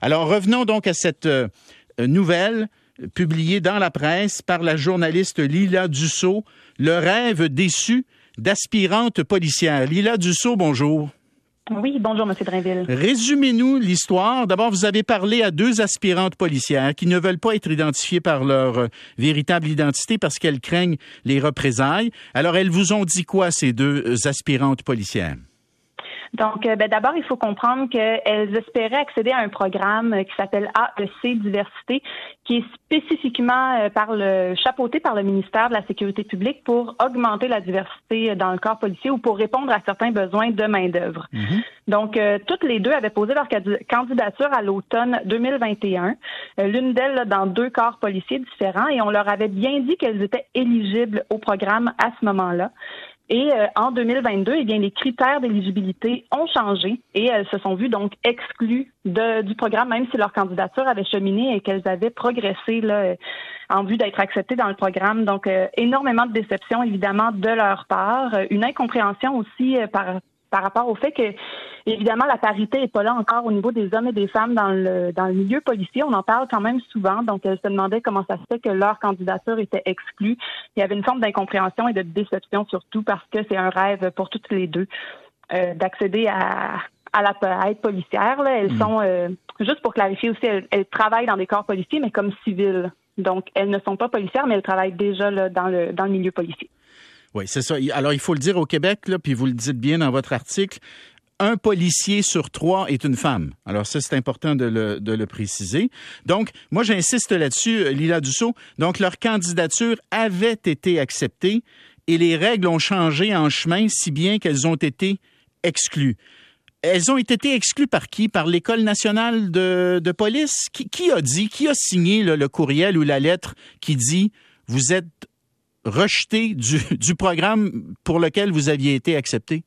Alors, revenons donc à cette euh, nouvelle publiée dans la presse par la journaliste Lila Dussault, Le rêve déçu d'aspirante policière. Lila Dussault, bonjour. Oui, bonjour, M. Drainville. Résumez-nous l'histoire. D'abord, vous avez parlé à deux aspirantes policières qui ne veulent pas être identifiées par leur euh, véritable identité parce qu'elles craignent les représailles. Alors, elles vous ont dit quoi, ces deux euh, aspirantes policières? Donc, euh, ben, d'abord, il faut comprendre qu'elles espéraient accéder à un programme euh, qui s'appelle AEC Diversité, qui est spécifiquement euh, par le, chapeauté par le ministère de la Sécurité publique pour augmenter la diversité dans le corps policier ou pour répondre à certains besoins de main-d'œuvre. Mhm. Donc, toutes les deux avaient posé leur candidature à l'automne 2021, l'une d'elles dans deux corps policiers différents, et on leur avait bien dit qu'elles étaient éligibles au programme à ce moment-là. Et euh, en 2022, eh bien, les critères d'éligibilité ont changé et elles se sont vues donc exclues de, du programme, même si leur candidature avait cheminé et qu'elles avaient progressé là, en vue d'être acceptées dans le programme. Donc, euh, énormément de déception, évidemment, de leur part. Une incompréhension aussi euh, par par rapport au fait que, évidemment, la parité n'est pas là encore au niveau des hommes et des femmes dans le, dans le milieu policier. On en parle quand même souvent. Donc, elle se demandait comment ça se fait que leur candidature était exclue. Il y avait une forme d'incompréhension et de déception surtout parce que c'est un rêve pour toutes les deux euh, d'accéder à, à, la, à être policière. Là. Elles mm. sont, euh, juste pour clarifier aussi, elles, travaillent dans des corps policiers, mais comme civiles. Donc, elles ne sont pas policières, mais elles travaillent déjà là, dans, le, dans le milieu policier. Oui, c'est ça. Alors, il faut le dire au Québec, là, puis vous le dites bien dans votre article, un policier sur trois est une femme. Alors ça, c'est important de le, de le, préciser. Donc, moi, j'insiste là-dessus, euh, Lila Dussault. Donc, leur candidature avait été acceptée et les règles ont changé en chemin, si bien qu'elles ont été exclues. Elles ont été exclues par qui? Par l'École nationale de, de police? Qui, qui, a dit, qui a signé le courriel ou la lettre qui dit vous êtes du programme pour lequel vous aviez été accepté?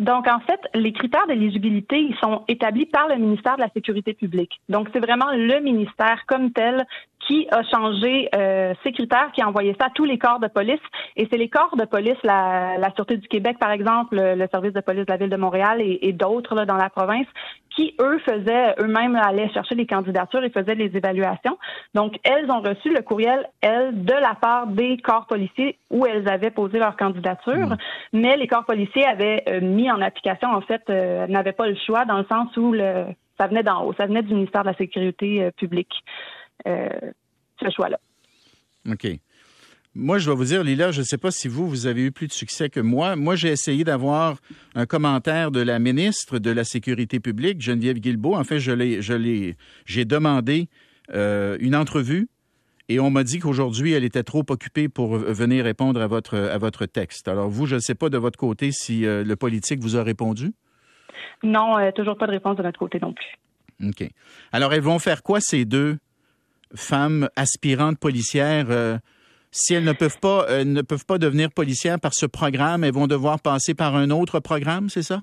Donc, en fait, les critères d'éligibilité, ils sont établis par le ministère de la Sécurité publique. Donc, c'est vraiment le ministère comme tel qui a changé euh, ces critères, qui a envoyé ça à tous les corps de police. Et c'est les corps de police, la, la Sûreté du Québec, par exemple, le, service de police de la Ville de Montréal et, et d'autres dans la province, qui, eux, faisaient, eux-mêmes allaient chercher les candidatures et faisaient les évaluations. Donc, elles ont reçu le courriel, elles, de la part des corps policiers où elles avaient posé leur candidature. Mmh. Mais les corps policiers avaient euh, mis en application, en fait, euh, n'avaient pas le choix dans le sens où le, ça venait d'en haut, ça venait du ministère de la Sécurité publique. Euh, ce choix-là. OK. Moi, je dois vous dire, Lila, je ne sais pas si vous, vous avez eu plus de succès que moi. Moi, j'ai essayé d'avoir un commentaire de la ministre de la Sécurité publique, Geneviève Guilbeault. En fait, je l'ai, je l'ai, j'ai demandé euh, une entrevue et on m'a dit qu'aujourd'hui, elle était trop occupée pour venir répondre à votre, à votre texte. Alors, vous, je ne sais pas de votre côté si euh, le politique vous a répondu. Non, toujours pas de réponse de notre côté non plus. OK. Alors, elles vont faire quoi, ces deux femmes aspirantes policières, euh, si elles ne peuvent pas euh, ne peuvent pas devenir policières par ce programme, elles vont devoir passer par un autre programme, c'est ça?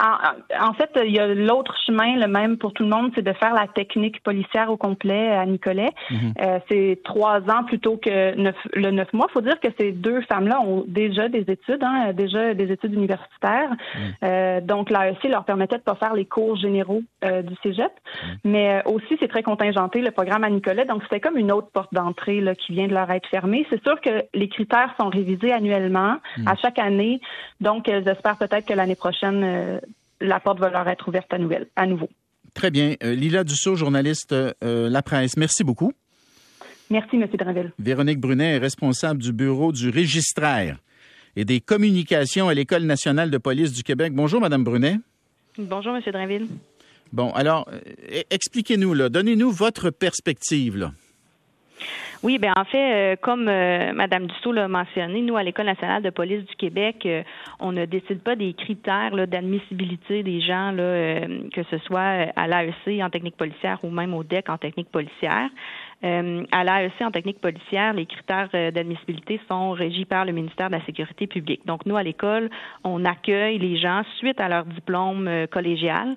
En, fait, il y a l'autre chemin, le même pour tout le monde, c'est de faire la technique policière au complet à Nicolet. Mhm. Euh, c'est trois ans plutôt que le neuf mois. Il faut dire que ces deux femmes-là ont déjà des études, hein, déjà des études universitaires. Mhm. Euh, donc, l'AEC leur permettait de pas faire les cours généraux euh, du cégep. Mhm. Mais aussi, c'est très contingenté, le programme à Nicolet. Donc, c'était comme une autre porte d'entrée qui vient de leur être fermée. C'est sûr que les critères sont révisés annuellement, à chaque année. Donc, j'espère peut-être que l'année prochaine, la porte va leur être ouverte à, nouvelle, à nouveau. Très bien. Euh, Lila Dussault, journaliste euh, La Presse, merci beaucoup. Merci, M. Dranville. Véronique Brunet est responsable du bureau du registraire et des communications à l'École nationale de police du Québec. Bonjour, Mme Brunet. Bonjour, M. Drinville. Bon, alors, euh, expliquez-nous, donnez-nous votre perspective. Là. Oui, bien en fait, euh, comme euh, Mme Dussault l'a mentionné, nous, à l'École nationale de police du Québec, euh, on ne décide pas des critères d'admissibilité des gens, que ce soit à l'AEC en technique policière ou même au DEC en technique policière. À l'AEC en technique policière, les critères d'admissibilité sont régis par le ministère de la Sécurité publique. Donc, nous, à l'école, on accueille les gens suite à leur diplôme collégial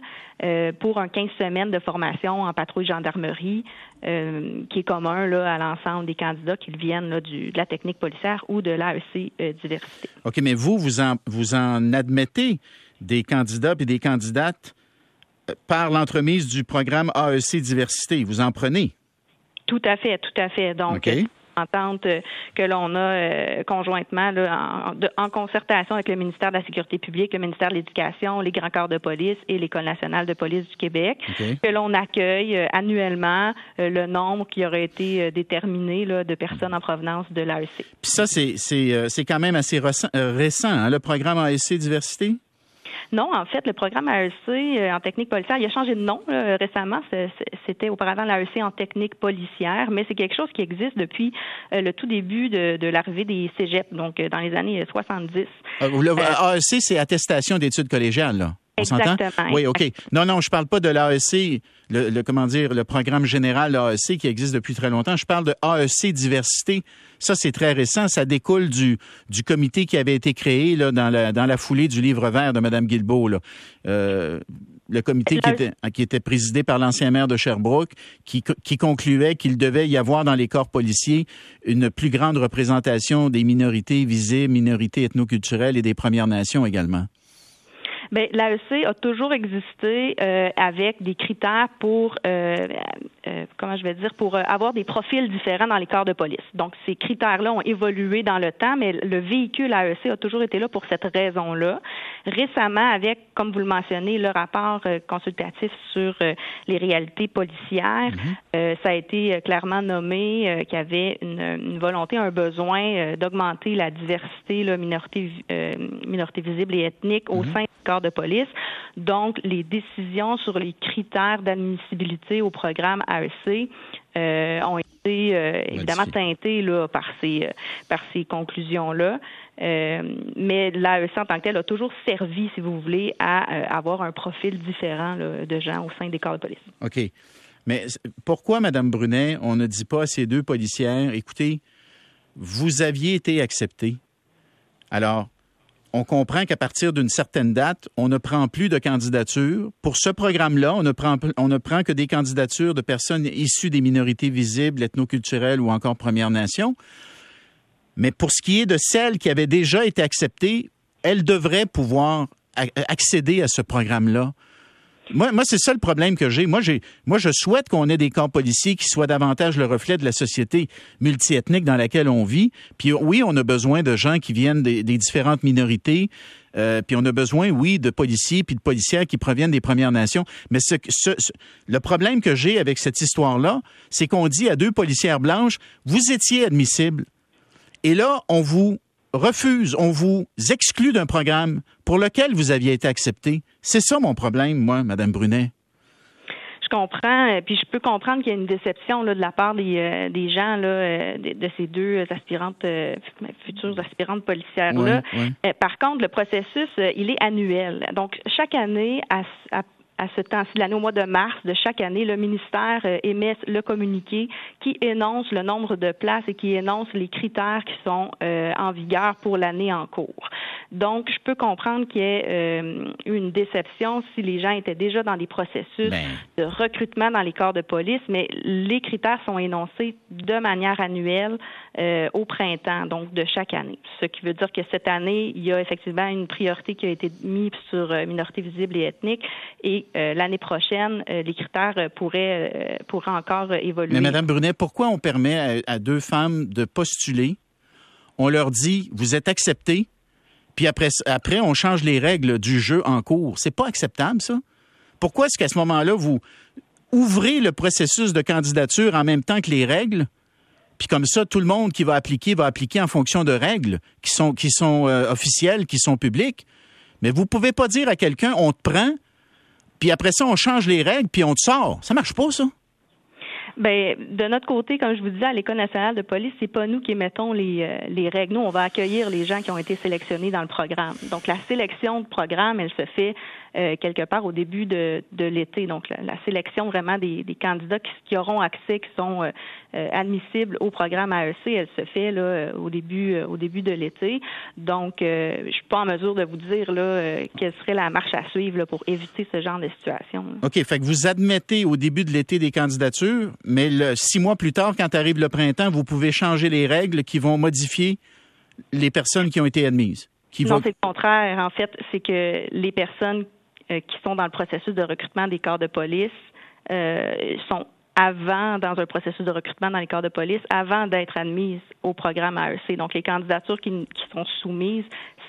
pour un 15 semaines de formation en patrouille gendarmerie qui est commun à l'ensemble des candidats qui viennent de la technique policière ou de l'AEC euh, diversité. OK, mais vous, vous en, vous en admettez des candidats et des candidates par l'entremise du programme AEC Diversité. Vous en prenez? Tout à fait, tout à fait. Donc, entente euh, que l'on a euh, conjointement là, en, concertation avec le ministère de la Sécurité publique, le ministère de l'Éducation, les grands corps de police et l'École nationale de police du Québec, que l'on accueille euh, annuellement le nombre qui aurait été déterminé là, de personnes en provenance de l'AEC. Puis ça, c'est quand même assez récent, hein, le programme AEC Diversité? Non, en fait, le programme AEC euh, en technique policière, il a changé de nom récemment. C'était auparavant l'AEC en technique policière, mais c'est quelque chose qui existe depuis euh, le tout début de, l'arrivée des cégeps, donc euh, dans les années 70. AEC, c'est attestation d'études collégiales, là. On s'entend? Oui, OK. Non, non, je parle pas de l'AEC, le, comment dire, le programme général AEC qui existe depuis très longtemps. Je parle de AEC diversité. Ça, c'est très récent. Ça découle du, du comité qui avait été créé là, dans, la, dans la foulée du livre vert de Mme Guilbeault. Là. Euh, le comité qui était, qui était présidé par l'ancien maire de Sherbrooke, qui, qui concluait qu'il devait y avoir dans les corps policiers une plus grande représentation des minorités visibles, minorités ethnoculturelles et des Premières Nations également. Bien, l'AEC a toujours existé euh, avec des critères pour, euh, euh, comment je vais dire, pour avoir des profils différents dans les corps de police. Donc, ces critères-là ont évolué dans le temps, mais le véhicule AEC a toujours été là pour cette raison-là. Récemment, avec, comme vous le mentionnez, le rapport consultatif sur les réalités policières, mm-hmm. ça a été clairement nommé qu'il y avait une, volonté, un besoin d'augmenter la diversité, la minorité, minorité visible et ethnique au mm-hmm. sein du corps de police. Donc, les décisions sur les critères d'admissibilité au programme AEC euh, ont été euh, évidemment teintées là, par ces, euh, par ces conclusions-là. mais l'AEC en tant que tel a toujours servi, si vous voulez, à avoir un profil différent de gens au sein des corps de police. OK. Mais pourquoi, Mme Brunet, on ne dit pas à ces deux policières, écoutez, vous aviez été accepté. Alors, on comprend qu'à partir d'une certaine date, on ne prend plus de candidatures. Pour ce programme-là, on ne prend, on ne prend que des candidatures de personnes issues des minorités visibles, ethnoculturelles ou encore Premières Nations. Mais pour ce qui est de celles qui avaient déjà été acceptées, elles devraient pouvoir accéder à ce programme-là. Moi, moi c'est ça le problème que j'ai. Moi, j'ai, moi, je souhaite qu'on ait des camps policiers qui soient davantage le reflet de la société multiethnique dans laquelle on vit. Puis oui, on a besoin de gens qui viennent des, différentes minorités. Euh, puis on a besoin, oui, de policiers puis de policières qui proviennent des Premières Nations. Mais ce, ce, le problème que j'ai avec cette histoire-là, c'est qu'on dit à deux policières blanches, vous étiez admissibles. Et là, on vous refuse, on vous exclut d'un programme pour lequel vous aviez été accepté. C'est ça mon problème, moi, Madame Brunet. Je comprends, euh, puis je peux comprendre qu'il y a une déception là, de la part des, euh, des gens là, euh, de, ces deux aspirantes, futures aspirantes policières-là. par contre, le processus, il est annuel. Donc, chaque année, à, à à ce temps-ci de l'année, au mois de mars de chaque année, le ministère euh, émet le communiqué qui énonce le nombre de places et qui énonce les critères qui sont euh, en vigueur pour l'année en cours. Donc, je peux comprendre qu'il y ait euh, eu une déception si les gens étaient déjà dans des processus ben. de recrutement dans les corps de police, mais les critères sont énoncés de manière annuelle au printemps, donc de chaque année. Ce qui veut dire que cette année, il y a effectivement une priorité qui a été mise sur minorité visible et ethnique et euh, l'année prochaine, euh, les critères euh, pourraient, encore évoluer. Mais Mme Brunet, pourquoi on permet à, deux femmes de postuler? On leur dit, vous êtes acceptés, puis après, après, on change les règles du jeu en cours. C'est pas acceptable, ça? Pourquoi est-ce qu'à ce, moment-là, vous ouvrez le processus de candidature en même temps que les règles? Puis comme ça, tout le monde qui va appliquer va appliquer en fonction de règles qui sont, qui sont officielles, qui sont publiques? Mais vous pouvez pas dire à quelqu'un, on te prend, puis après ça, on change les règles, puis on te sort. Ça marche pas, ça? Ben, de notre côté, comme je vous disais, à l'École nationale de police, c'est pas nous qui émettons les, euh, les règles. Nous, on va accueillir les gens qui ont été sélectionnés dans le programme. Donc, la sélection de programme, elle se fait euh, quelque part au début de, de l'été. Donc, la, sélection vraiment des, des candidats qui, auront accès, qui sont euh, admissibles au programme AEC, elle se fait là au début au début de l'été. Donc, je suis pas en mesure de vous dire là quelle serait la marche à suivre là, pour éviter ce genre de situation. OK. Fait que vous admettez au début de l'été des candidatures, mais le, six mois plus tard, quand arrive le printemps, vous pouvez changer les règles qui vont modifier les personnes qui ont été admises. non, c'est le contraire. En fait, c'est que les personnes qui sont dans le processus de recrutement des corps de police sont avant, dans un processus de recrutement dans les corps de police, avant d'être admises au programme AEC. Donc, les candidatures qui, qui sont soumises,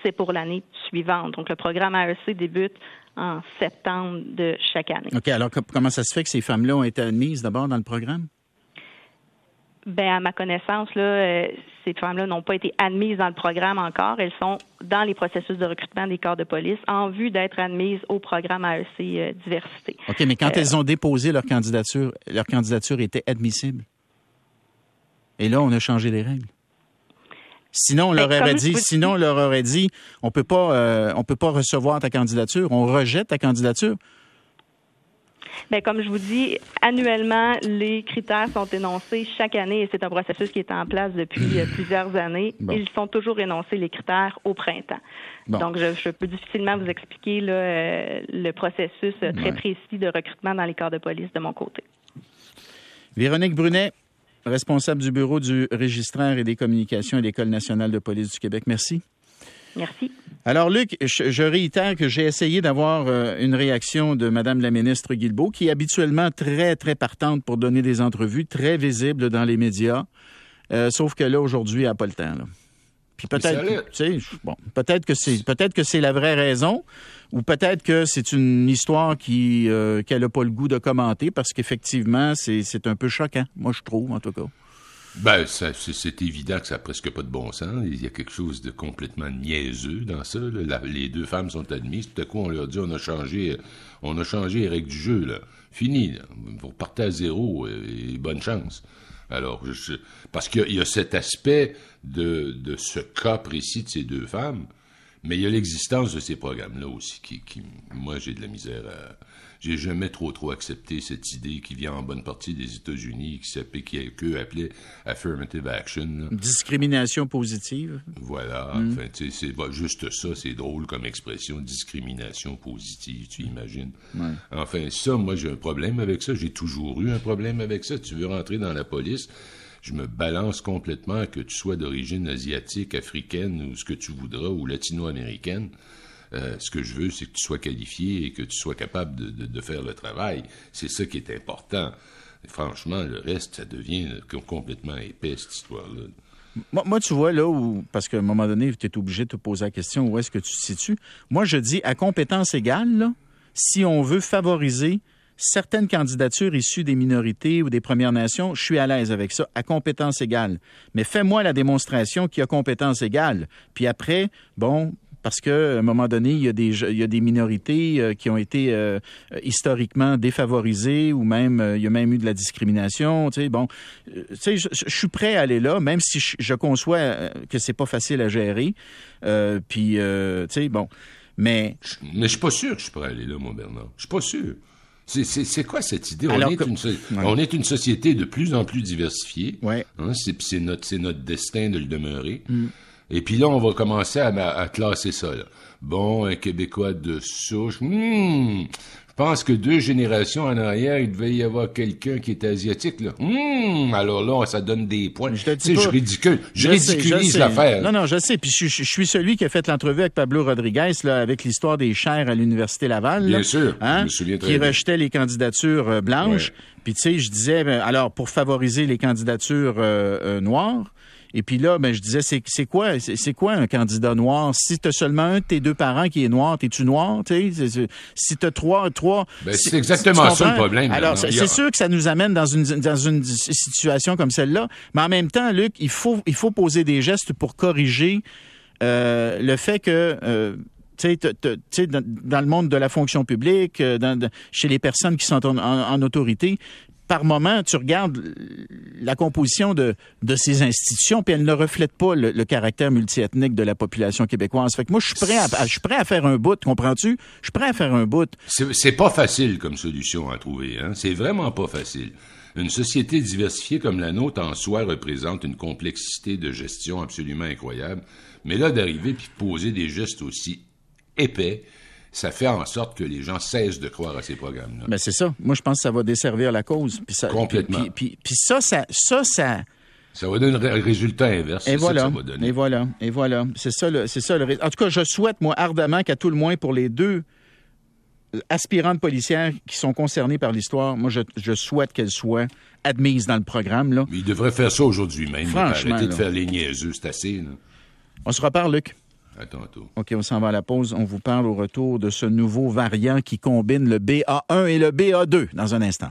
c'est pour l'année suivante. Donc, le programme AEC débute en septembre de chaque année. OK. Alors, comment ça se fait que ces femmes-là ont été admises d'abord dans le programme? Ben, à ma connaissance, là, euh, ces femmes-là n'ont pas été admises dans le programme encore. Elles sont dans les processus de recrutement des corps de police en vue d'être admises au programme AEC euh, Diversité. OK, mais quand euh, elles ont déposé leur candidature, leur candidature était admissible. Et là, on a changé les règles. Sinon, on ben, leur aurait dit, sinon, on leur aurait dit, on peut pas, on peut pas recevoir ta candidature, on rejette ta candidature. Bien, comme je vous dis, annuellement, les critères sont énoncés chaque année et c'est un processus qui est en place depuis euh, plusieurs années. Ils sont toujours énoncés, les critères, au printemps. Donc, je, peux difficilement vous expliquer euh, le processus euh, très précis de recrutement dans les corps de police de mon côté. Véronique Brunet, responsable du bureau du registraire et des communications à l'École nationale de police du Québec. Merci. Merci. Alors, Luc, je, réitère que j'ai essayé d'avoir euh, une réaction de Mme la ministre Guilbeault, qui est habituellement très, très partante pour donner des entrevues, très visible dans les médias. Euh, sauf que là, aujourd'hui, elle n'a pas le temps. Puis peut-être, bon, peut-être que c'est peut-être que c'est la vraie raison, ou peut-être que c'est une histoire qui euh, qu'elle n'a pas le goût de commenter, parce qu'effectivement, c'est un peu choquant, moi je trouve en tout cas. Ben, c'est évident que ça n'a presque pas de bon sens. Il y a quelque chose de complètement niaiseux dans ça. les deux femmes sont admises. Tout à coup, on leur dit on a changé, on a changé les règles du jeu. Là. Fini. Vous repartez à zéro et, bonne chance. Alors, je, parce qu'il y, a cet aspect de, de ce cas précis de ces deux femmes, mais il y a l'existence de ces programmes-là aussi qui, qui moi, j'ai de la misère à j'ai jamais trop trop accepté cette idée qui vient en bonne partie des États-Unis, qui s'appelait, qui qu'eux appelaient affirmative action. Discrimination positive. Voilà. Mm. Enfin, c'est juste ça, c'est drôle comme expression, discrimination positive, tu imagines. Enfin, ça, moi, j'ai un problème avec ça. J'ai toujours eu un problème avec ça. Tu veux rentrer dans la police, je me balance complètement que tu sois d'origine asiatique, africaine ou ce que tu voudras, ou latino-américaine. Euh, ce que je veux, c'est que tu sois qualifié et que tu sois capable de, faire le travail. C'est ça qui est important. franchement, le reste, ça devient complètement épais, cette histoire-là. Moi, tu vois, là où, parce qu'à un moment donné, tu es obligé de te poser la question où est-ce que tu te situes? Moi, je dis à compétence égale, si on veut favoriser certaines candidatures issues des minorités ou des Premières Nations, je suis à l'aise avec ça, à compétence égale. Mais fais-moi la démonstration qu'il y a compétence égale. Puis après, bon, parce qu'à un moment donné, il y a des, il y a des minorités euh, qui ont été euh, historiquement défavorisées ou même euh, il y a même eu de la discrimination. Tu sais, bon, tu sais, je, suis prêt à aller là, même si je, conçois que c'est pas facile à gérer. puis, tu sais, bon, mais mais je suis pas sûr que je suis prêt à aller là, mon Bernard. Je suis pas sûr. C'est quoi cette idée? On est, une, on est, une, société de plus en plus diversifiée. Ouais. Hein, c'est notre, notre destin de le demeurer. Mm. Et puis là, on va commencer à, classer ça. Bon, un Québécois de souche. Hmm, je pense que deux générations en arrière, il devait y avoir quelqu'un qui était asiatique. Là. Hmm, alors là, ça donne des points. Je te dis je ridicule, je, ridiculise l'affaire. Non, non, je sais. Puis je, suis celui qui a fait l'entrevue avec Pablo Rodriguez là, avec l'histoire des chairs à l'Université Laval. Bien sûr, hein, je me souviens très Qui rejetait les candidatures euh, blanches. Puis tu sais, je disais, ben, alors pour favoriser les candidatures euh, euh, noires, et puis là, ben, je disais, c'est quoi, c'est quoi un candidat noir? Si tu as seulement un de tes deux parents qui est noir, t'es-tu noir? Si tu as trois, trois. Ben, c'est exactement ça le problème. Alors, c'est sûr que ça nous amène dans une, dans une situation comme celle-là. Mais en même temps, Luc, il faut, il faut poser des gestes pour corriger euh, le fait que. Euh, tu sais, dans, le monde de la fonction publique, euh, chez les personnes qui sont en autorité, par moment, tu regardes la composition de, ces institutions, puis elles ne reflètent pas le, caractère multiethnique de la population québécoise. Fait que moi, je suis prêt à, je suis prêt à faire un bout, comprends-tu? Je suis prêt à faire un bout. C'est pas facile comme solution à trouver, hein? C'est vraiment pas facile. Une société diversifiée comme la nôtre en soi représente une complexité de gestion absolument incroyable. Mais là, d'arriver puis poser des gestes aussi épais, ça fait en sorte que les gens cessent de croire à ces programmes-là. Ben c'est ça. Moi, je pense que ça va desservir la cause. Puis ça, Complètement. Puis, ça, ça, ça, ça, ça va donner un résultat inverse. Et voilà. Ça va donner. Et voilà. Et voilà. C'est ça le, c'est ça le. En tout cas, je souhaite moi ardemment qu'à tout le moins pour les deux aspirantes policières qui sont concernées par l'histoire, moi, je, souhaite qu'elles soient admises dans le programme. Là. Mais ils devraient faire ça aujourd'hui même. Franchement. Arrêter de faire les niaiseux, c'est assez. On se reparle, Luc. OK, on s'en va à la pause. On vous parle au retour de ce nouveau variant qui combine le BA1 et le BA2 dans un instant.